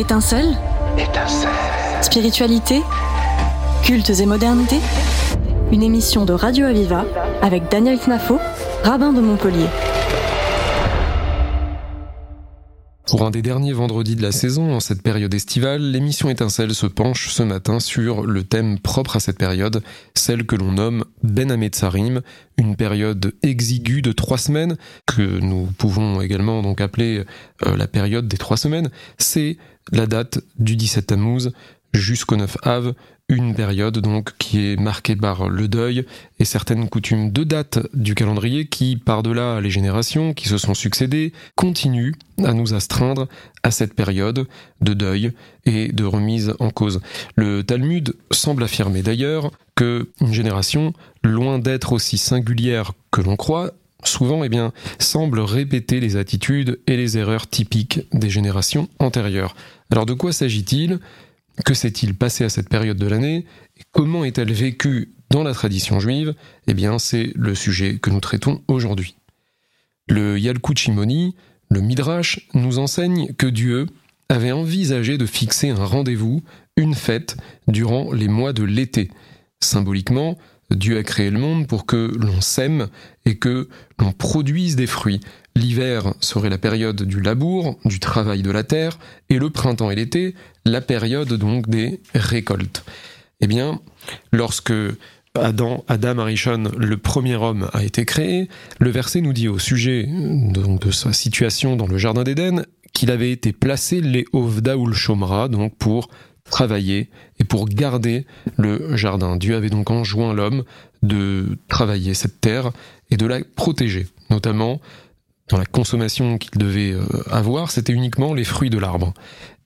Étincelle Étincelle. Spiritualité Cultes et modernité Une émission de Radio Aviva avec Daniel Knafo, rabbin de Montpellier. Pour un des derniers vendredis de la saison, en cette période estivale, l'émission Étincelle se penche ce matin sur le thème propre à cette période, celle que l'on nomme Ben Hametzarim, une période exiguë de trois semaines, que nous pouvons également donc appeler euh, la période des trois semaines. C'est la date du 17 Tammuz jusqu'au 9 Av, une période donc qui est marquée par le deuil et certaines coutumes de date du calendrier qui, par-delà les générations qui se sont succédées, continuent à nous astreindre à cette période de deuil et de remise en cause. Le Talmud semble affirmer d'ailleurs que une génération, loin d'être aussi singulière que l'on croit, souvent eh bien, semble répéter les attitudes et les erreurs typiques des générations antérieures. Alors de quoi s'agit-il? Que s'est-il passé à cette période de l'année et comment est-elle vécue dans la tradition juive? Eh bien, c'est le sujet que nous traitons aujourd'hui. Le Yalkut Shimoni, le Midrash, nous enseigne que Dieu avait envisagé de fixer un rendez-vous, une fête, durant les mois de l'été. Symboliquement, Dieu a créé le monde pour que l'on sème et que l'on produise des fruits. L'hiver serait la période du labour, du travail de la terre, et le printemps et l'été, la période donc des récoltes. Eh bien, lorsque Adam, Adam Arishon, le premier homme, a été créé, le verset nous dit au sujet de sa situation dans le jardin d'Éden qu'il avait été placé les Ovda ou Shomra, donc pour travailler et pour garder le jardin. Dieu avait donc enjoint l'homme de travailler cette terre et de la protéger, notamment dans la consommation qu'il devait euh, avoir, c'était uniquement les fruits de l'arbre.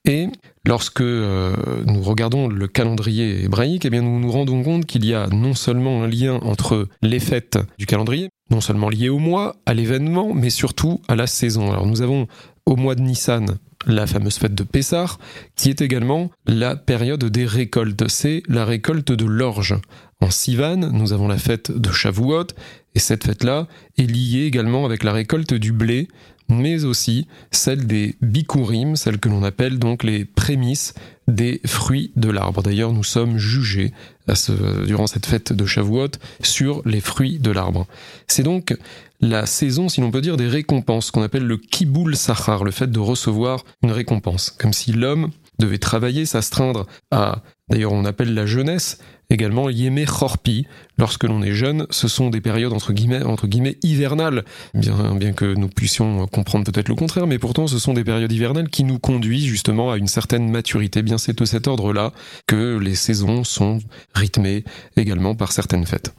Et lorsque euh, nous regardons le calendrier hébraïque, eh bien nous nous rendons compte qu'il y a non seulement un lien entre les fêtes du calendrier, non seulement lié au mois, à l'événement, mais surtout à la saison. Alors nous avons au mois de Nissan la fameuse fête de Pessah, qui est également la période des récoltes. C'est la récolte de l'orge. En Sivan, nous avons la fête de Shavuot, et cette fête-là est liée également avec la récolte du blé, mais aussi celle des bikurim, celle que l'on appelle donc les prémices des fruits de l'arbre. D'ailleurs, nous sommes jugés durant cette fête de Shavuot sur les fruits de l'arbre. C'est donc la saison, si l'on peut dire, des récompenses, qu'on appelle le kiboul sachar, le fait de recevoir une récompense, comme si l'homme devait travailler, s'astreindre à, d'ailleurs on appelle la jeunesse, également Yémé Chorpi. Lorsque l'on est jeune, ce sont des périodes entre guillemets, entre guillemets hivernales, bien, que nous puissions comprendre peut-être le contraire, mais pourtant ce sont des périodes hivernales qui nous conduisent justement à une certaine maturité. Bien c'est de cet ordre-là que les saisons sont rythmées également par certaines fêtes.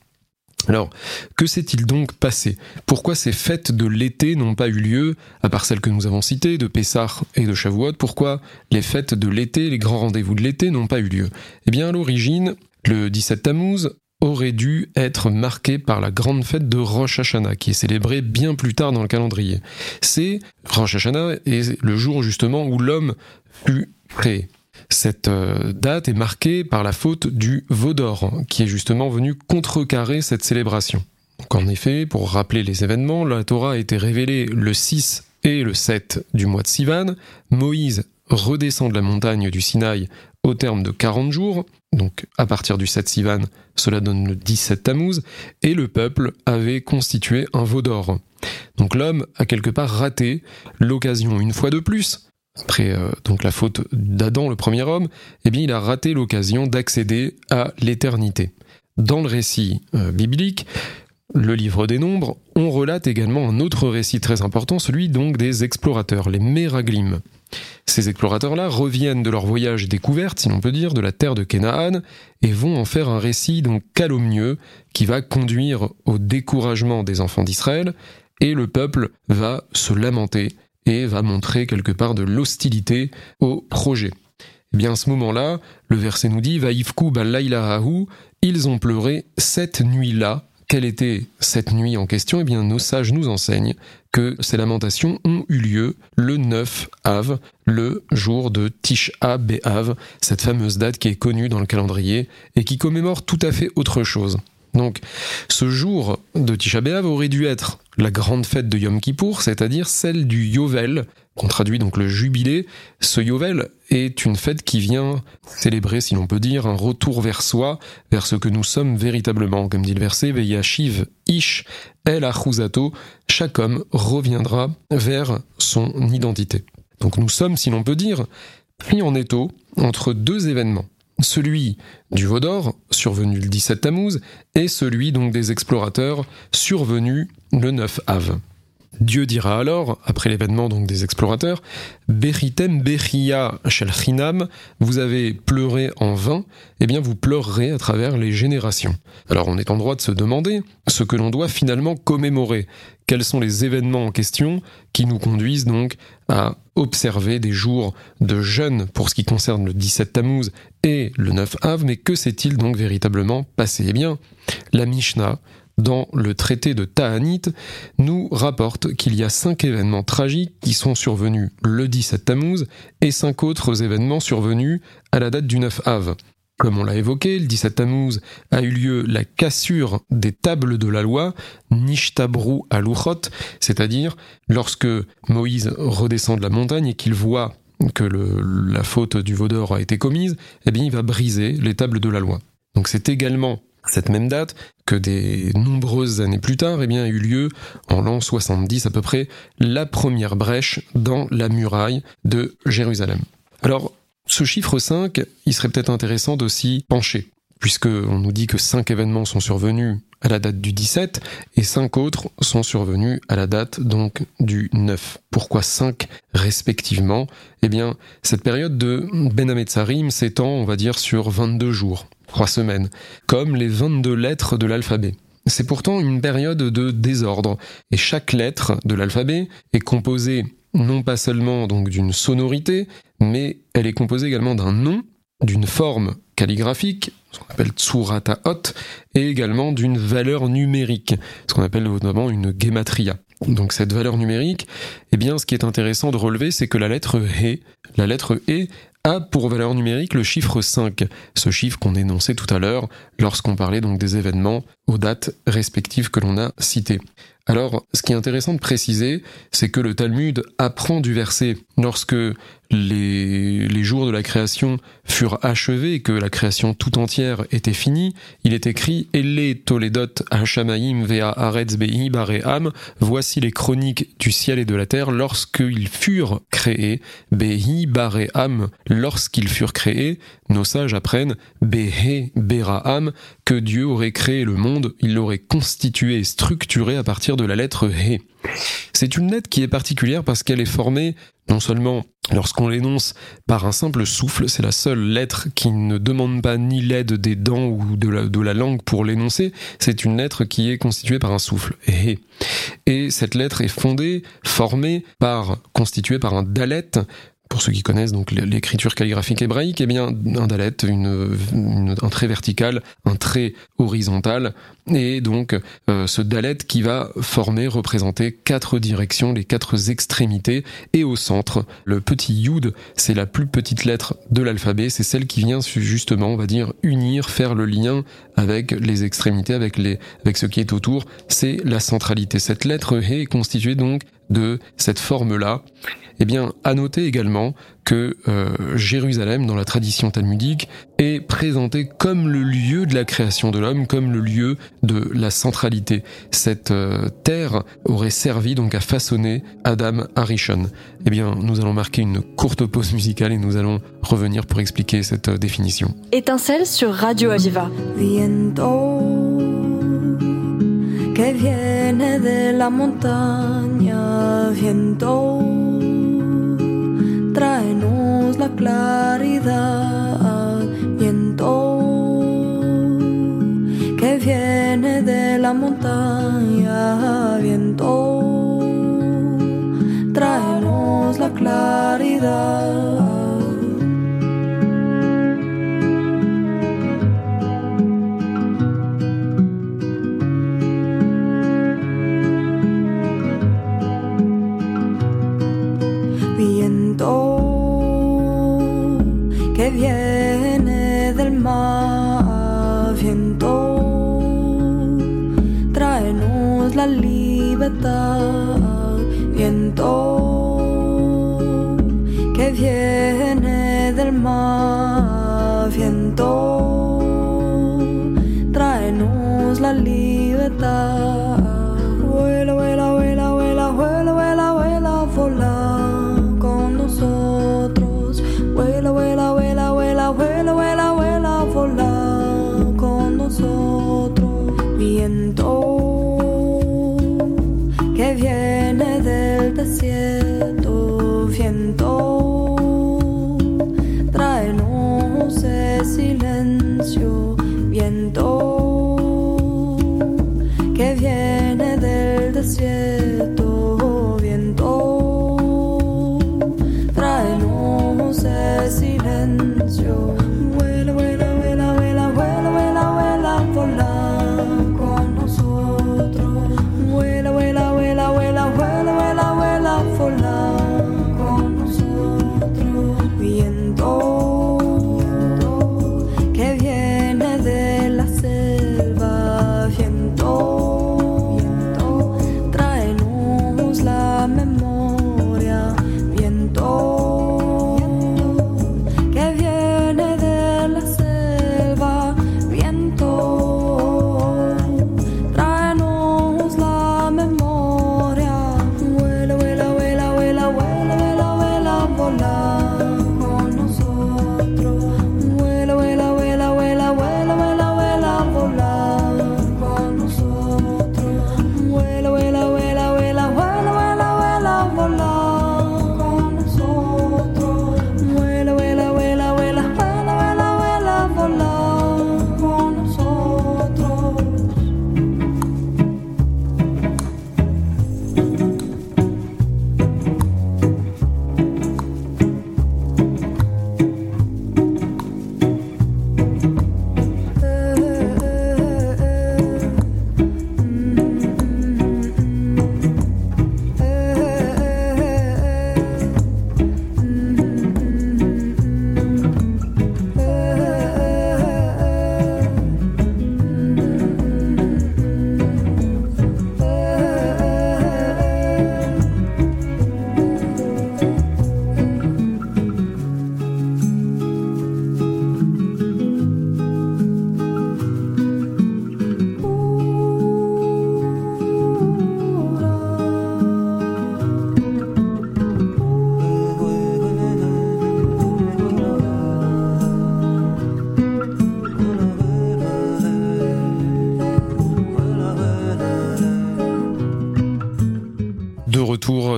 Alors, que s'est-il donc passé? Pourquoi ces fêtes de l'été n'ont pas eu lieu, à part celles que nous avons citées, de Pessah et de Shavuot? Pourquoi les fêtes de l'été, les grands rendez-vous de l'été n'ont pas eu lieu? Eh bien, à l'origine, le 17 Tammuz aurait dû être marqué par la grande fête de Rosh Hashanah, qui est célébrée bien plus tard dans le calendrier. C'est Rosh Hashanah est le jour justement où l'homme fut créé. Cette euh, date est marquée par la faute du Vaudor, qui est justement venu contrecarrer cette célébration. En effet, pour rappeler les événements, la Torah a été révélée le 6 et le 7 du mois de Sivan. Moïse redescend de la montagne du Sinaï au terme de 40 jours, donc à partir du 7 Sivan, cela donne le 17 Tammuz, et le peuple avait constitué un veau d'or. Donc l'homme a quelque part raté l'occasion une fois de plus, après euh, donc la faute d'Adam, le premier homme, eh bien il a raté l'occasion d'accéder à l'éternité. Dans le récit euh, biblique, le livre des nombres, on relate également un autre récit très important, celui donc des explorateurs, les Meraglim. Ces explorateurs-là reviennent de leur voyage découverte, si l'on peut dire, de la terre de Canaan, et vont en faire un récit donc calomnieux qui va conduire au découragement des enfants d'Israël, et le peuple va se lamenter et va montrer quelque part de l'hostilité au projet. Eh bien, à ce moment-là, le verset nous dit, Vaïfku balaylahahu, ils ont pleuré cette nuit-là, quelle était cette nuit en question? Eh bien, nos sages nous enseignent que ces lamentations ont eu lieu le 9 Av, le jour de Tisha B'Av, cette fameuse date qui est connue dans le calendrier et qui commémore tout à fait autre chose. Donc, ce jour de Tisha B'Av aurait dû être la grande fête de Yom Kippour, c'est-à-dire celle du Yovel, qu'on traduit donc le jubilé, ce Yovel est une fête qui vient célébrer, si l'on peut dire, un retour vers soi, vers ce que nous sommes véritablement. Comme dit le verset, Veyashiv Ish El Achuzato, chaque homme reviendra vers son identité. Donc nous sommes, si l'on peut dire, pris en étau entre deux événements. Celui du Vaudor, survenu le 17 Tammuz, et celui donc des explorateurs, survenu le 9 Av. Dieu dira alors, après l'événement donc des explorateurs, Beritem Beria Shelchinam, vous avez pleuré en vain, eh bien vous pleurerez à travers les générations. Alors on est en droit de se demander ce que l'on doit finalement commémorer. Quels sont les événements en question qui nous conduisent donc à observer des jours de jeûne pour ce qui concerne le 17 Tammuz et le 9 Av, mais que s'est-il donc véritablement passé? Eh bien, la Mishnah dans le traité de Ta'anit, nous rapporte qu'il y a cinq événements tragiques qui sont survenus le 17 Tammuz et cinq autres événements survenus à la date du 9 Av. Comme on l'a évoqué, le 17 Tammuz a eu lieu la cassure des tables de la loi, Nishtabru aluchot, c'est-à-dire lorsque Moïse redescend de la montagne et qu'il voit que la faute du vaudor a été commise, eh bien il va briser les tables de la loi. Donc c'est également cette même date que des nombreuses années plus tard, eh bien, a eu lieu en l'an 70 à peu près la première brèche dans la muraille de Jérusalem. Alors, ce chiffre 5, il serait peut-être intéressant d'aussi pencher, puisque on nous dit que 5 événements sont survenus à la date du 17 et 5 autres sont survenus à la date donc du 9. Pourquoi 5 respectivement? Eh bien, cette période de Ben Hametzarim s'étend, on va dire, sur 22 jours trois semaines, comme les 22 lettres de l'alphabet. C'est pourtant une période de désordre, et chaque lettre de l'alphabet est composée non pas seulement donc d'une sonorité, mais elle est composée également d'un nom, d'une forme calligraphique, ce qu'on appelle hot, et également d'une valeur numérique, ce qu'on appelle notamment une gematria. Donc cette valeur numérique, eh bien ce qui est intéressant de relever, c'est que la lettre la lettre E a pour valeur numérique le chiffre 5, ce chiffre qu'on énonçait tout à l'heure lorsqu'on parlait donc des événements aux dates respectives que l'on a citées. Alors, ce qui est intéressant de préciser, c'est que le Talmud apprend du verset lorsque les, jours de la création furent achevés, que la création tout entière était finie, il est écrit Elle Toledot Hashamaim Vea Aretz Be'i voici les chroniques du ciel et de la terre lorsqu'ils furent créés, Be'i Bare'am, lorsqu'ils furent créés, nos sages apprennent Behe Bera'am, que Dieu aurait créé le monde, il l'aurait constitué et structuré à partir de la lettre He. C'est une lettre qui est particulière parce qu'elle est formée non seulement lorsqu'on l'énonce par un simple souffle, c'est la seule lettre qui ne demande pas ni l'aide des dents ou de la, langue pour l'énoncer, c'est une lettre qui est constituée par un souffle. Et, et cette lettre est fondée, formée par, constituée par un dalet, pour ceux qui connaissent donc l'écriture calligraphique hébraïque, eh bien un dalet, un trait vertical, un trait horizontal, et donc euh, ce dalet qui va former, représenter quatre directions, les quatre extrémités, et au centre, le petit yud, c'est la plus petite lettre de l'alphabet, c'est celle qui vient justement, on va dire, unir, faire le lien avec les extrémités, avec les, avec ce qui est autour, c'est la centralité. Cette lettre He est constituée donc de cette forme-là. Eh bien, à noter également que euh, Jérusalem, dans la tradition talmudique, est présenté comme le lieu de la création de l'homme, comme le lieu de la centralité. Cette euh, terre aurait servi donc à façonner Adam Arishon. Eh bien, nous allons marquer une courte pause musicale et nous allons revenir pour expliquer cette euh, définition. Étincelle sur Radio Aviva. Que viene de la montaña, viento, tráenos la claridad, viento, que viene de la montaña, viento, tráenos la claridad.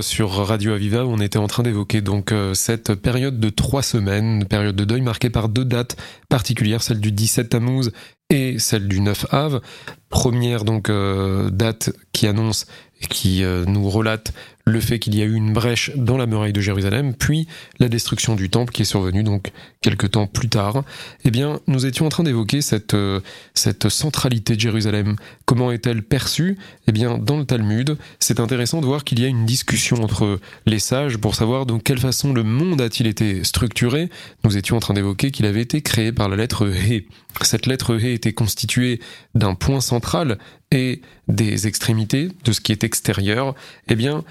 Sur Radio Aviva, on était en train d'évoquer donc euh, cette période de trois semaines, période de deuil marquée par deux dates particulières, celle du 17 Tammuz et celle du 9 Av. Première donc euh, date qui annonce et qui euh, nous relate le fait qu'il y a eu une brèche dans la muraille de Jérusalem, puis la destruction du temple qui est survenue donc quelques temps plus tard. Eh bien, nous étions en train d'évoquer cette euh, cette centralité de Jérusalem. Comment est-elle perçue? Eh bien, dans le Talmud, c'est intéressant de voir qu'il y a une discussion entre les sages pour savoir de quelle façon le monde a-t-il été structuré. Nous étions en train d'évoquer qu'il avait été créé par la lettre He. Cette lettre He était constituée d'un point central et des extrémités de ce qui est extérieur. Eh bien,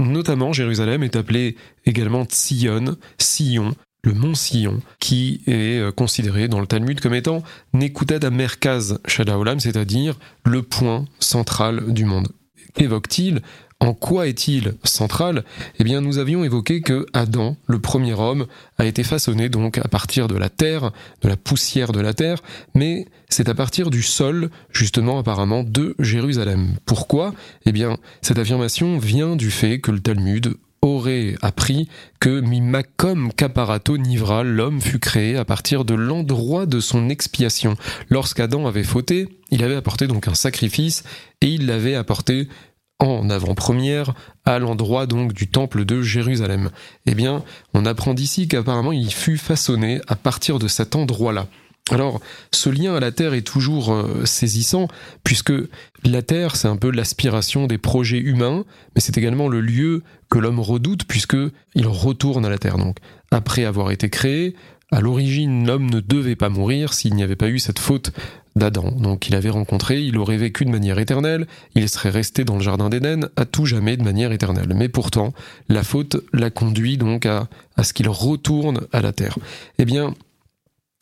notamment Jérusalem est appelée également Tzion, Sion, le mont Sion, qui est euh, considéré dans le Talmud comme étant Nekutat Merkaz Shadaolam, c'est-à-dire le point central du monde. Qu'évoque-t-il? En quoi est-il central? Eh bien, nous avions évoqué que Adam, le premier homme, a été façonné donc à partir de la terre, de la poussière de la terre, mais c'est à partir du sol, justement apparemment, de Jérusalem. Pourquoi? Eh bien, cette affirmation vient du fait que le Talmud aurait appris que Mimakom Caparato Nivra, l'homme fut créé à partir de l'endroit de son expiation. Lorsqu'Adam avait fauté, il avait apporté donc un sacrifice et il l'avait apporté en avant-première à l'endroit donc du temple de Jérusalem. Eh bien, on apprend d'ici qu'apparemment il fut façonné à partir de cet endroit-là. Alors, ce lien à la Terre est toujours euh, saisissant, puisque la Terre, c'est un peu l'aspiration des projets humains, mais c'est également le lieu que l'homme redoute, puisque il retourne à la Terre. Donc, après avoir été créé, à l'origine, l'homme ne devait pas mourir s'il n'y avait pas eu cette faute d'Adam, donc qu'il avait rencontré, il aurait vécu de manière éternelle, il serait resté dans le jardin d'Éden à tout jamais de manière éternelle. Mais pourtant, la faute l'a conduit donc à, ce qu'il retourne à la terre. Eh bien,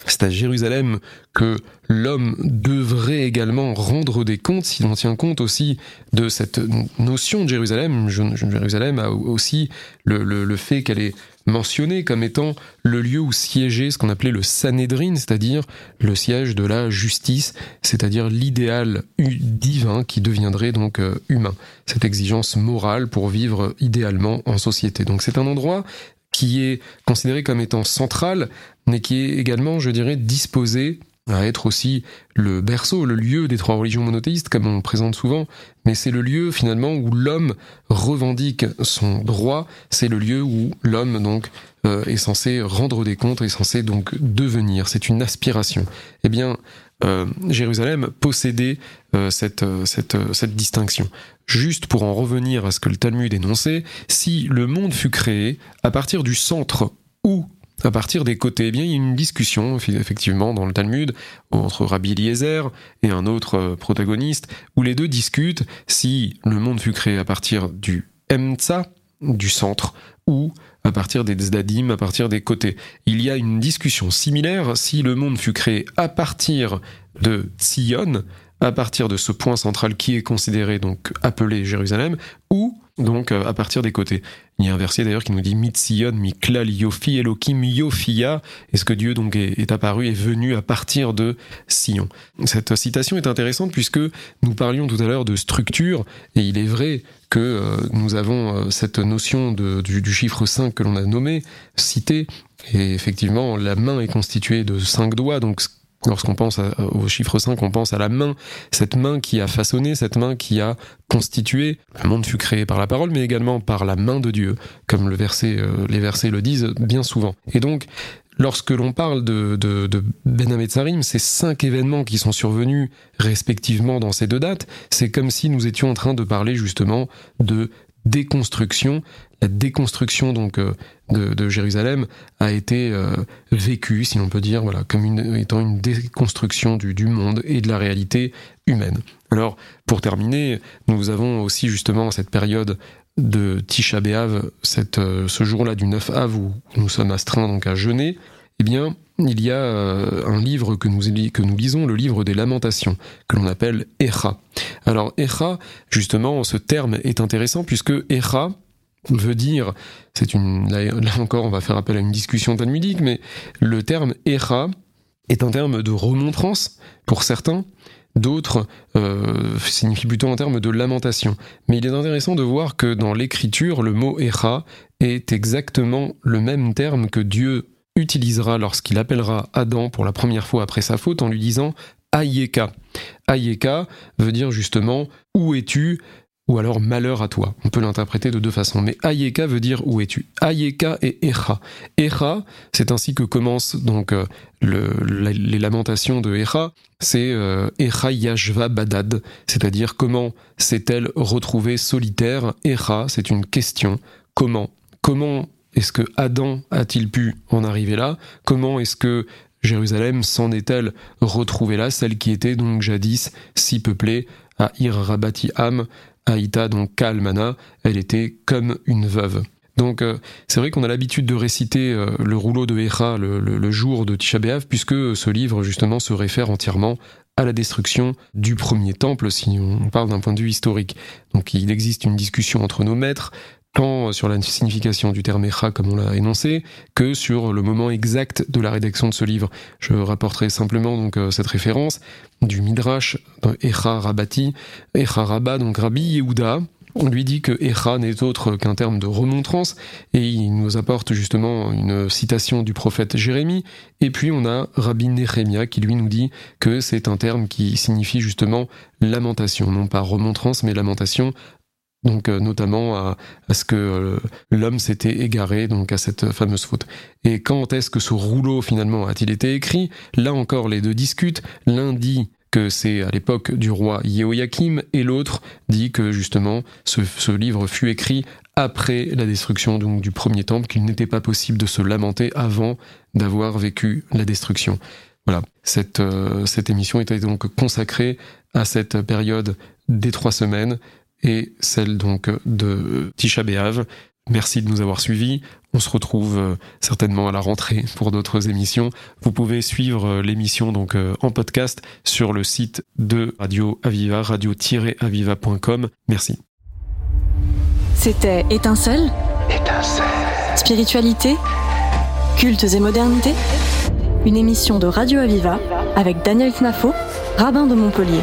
c'est à Jérusalem que l'homme devrait également rendre des comptes, si l'on tient compte aussi de cette notion de Jérusalem. Jérusalem a aussi le, fait qu'elle est mentionnée comme étant le lieu où siégeait ce qu'on appelait le Sanhédrin, c'est-à-dire le siège de la justice, c'est-à-dire l'idéal divin qui deviendrait donc euh, humain, cette exigence morale pour vivre idéalement en société. Donc c'est un endroit qui est considéré comme étant central, mais qui est également, je dirais, disposé à être aussi le berceau, le lieu des trois religions monothéistes, comme on le présente souvent, mais c'est le lieu finalement où l'homme revendique son droit, c'est le lieu où l'homme donc euh, est censé rendre des comptes, est censé donc devenir, c'est une aspiration. Eh bien, euh, Jérusalem possédait euh, cette, cette, cette distinction. Juste pour en revenir à ce que le Talmud énonçait, si le monde fut créé à partir du centre ou à partir des côtés, eh bien, il y a une discussion, effectivement, dans le Talmud, entre Rabbi Eliezer et un autre euh, protagoniste, où les deux discutent si le monde fut créé à partir du Emtsa, du centre, ou à partir des Zdadim, à partir des côtés. Il y a une discussion similaire si le monde fut créé à partir de Tzion, à partir de ce point central qui est considéré donc appelé Jérusalem, ou donc euh, à partir des côtés. Il y a un verset d'ailleurs qui nous dit Mitzion miklal yofi elokim yofia. Est-ce que Dieu donc est, apparu, est venu à partir de Sion? Cette citation est intéressante puisque nous parlions tout à l'heure de structure et il est vrai que euh, nous avons euh, cette notion du, chiffre 5 que l'on a nommé, cité, et effectivement la main est constituée de cinq doigts, donc Lorsqu'on pense au chiffre 5, on pense à la main, cette main qui a façonné, cette main qui a constitué. Le monde fut créé par la parole, mais également par la main de Dieu, comme le euh, les versets le disent bien souvent. Et donc, lorsque l'on parle de, de, de Ben ces cinq événements qui sont survenus respectivement dans ces deux dates, c'est comme si nous étions en train de parler justement de déconstruction la déconstruction donc euh, de, Jérusalem a été euh, vécue, si l'on peut dire, voilà, comme une, étant une déconstruction du, du, monde et de la réalité humaine. Alors, pour terminer, nous avons aussi justement cette période de Tisha B'Av, euh, ce jour-là du 9 Av où nous sommes astreints donc à jeûner. Eh bien, il y a un livre que nous, que nous lisons, le livre des lamentations, que l'on appelle Echa. Alors Echa, justement, ce terme est intéressant puisque Echa, veut dire, c'est une, là, encore on va faire appel à une discussion talmudique, mais le terme Echa est un terme de remontrance pour certains, d'autres euh, signifient plutôt un terme de lamentation. Mais il est intéressant de voir que dans l'écriture, le mot Echa est exactement le même terme que Dieu utilisera lorsqu'il appellera Adam pour la première fois après sa faute en lui disant Ayeka. Ayeka veut dire justement où es-tu? Ou alors malheur à toi. On peut l'interpréter de deux façons, mais Ayeka veut dire où es-tu. Ayeka et Echa. Echa, c'est ainsi que commencent donc euh, le, les lamentations de Echa, c'est euh, Echa Yashva Badad, c'est-à-dire comment s'est-elle retrouvée solitaire? Echa, c'est une question. Comment? Comment est-ce que Adam a-t-il pu en arriver là? Comment est-ce que Jérusalem s'en est-elle retrouvée là, celle qui était donc jadis si peuplée à Ir Rabati Am, Aïta, donc Kalmana, elle était comme une veuve. Donc euh, c'est vrai qu'on a l'habitude de réciter euh, le rouleau de Echa le, jour de Tisha puisque ce livre justement se réfère entièrement à la destruction du premier temple, si on parle d'un point de vue historique. Donc il existe une discussion entre nos maîtres tant sur la signification du terme Echa, comme on l'a énoncé, que sur le moment exact de la rédaction de ce livre. Je rapporterai simplement donc euh, cette référence du Midrash Echa Rabati, Echa Rabba, donc Rabbi Yehuda, on lui dit que Echa n'est autre qu'un terme de remontrance, et il nous apporte justement une citation du prophète Jérémie, et puis on a Rabbi Nehemia qui lui nous dit que c'est un terme qui signifie justement lamentation, non pas remontrance, mais lamentation, donc euh, notamment à, ce que euh, l'homme s'était égaré donc à cette fameuse faute. Et quand est-ce que ce rouleau finalement a-t-il été écrit? Là encore les deux discutent. L'un dit que c'est à l'époque du roi Yehoyakim et l'autre dit que justement ce, livre fut écrit après la destruction du premier temple, qu'il n'était pas possible de se lamenter avant d'avoir vécu la destruction. Voilà, cette, euh, cette émission était donc consacrée à cette période des trois semaines et celle donc de Tisha B'Av. Merci de nous avoir suivis. On se retrouve euh, certainement à la rentrée pour d'autres émissions. Vous pouvez suivre euh, l'émission donc euh, en podcast sur le site de Radio Aviva, radio-aviva.com. Merci. C'était Étincelle Étincelle. Spiritualité Cultes et modernité Une émission de Radio Aviva avec Daniel Knafo, rabbin de Montpellier.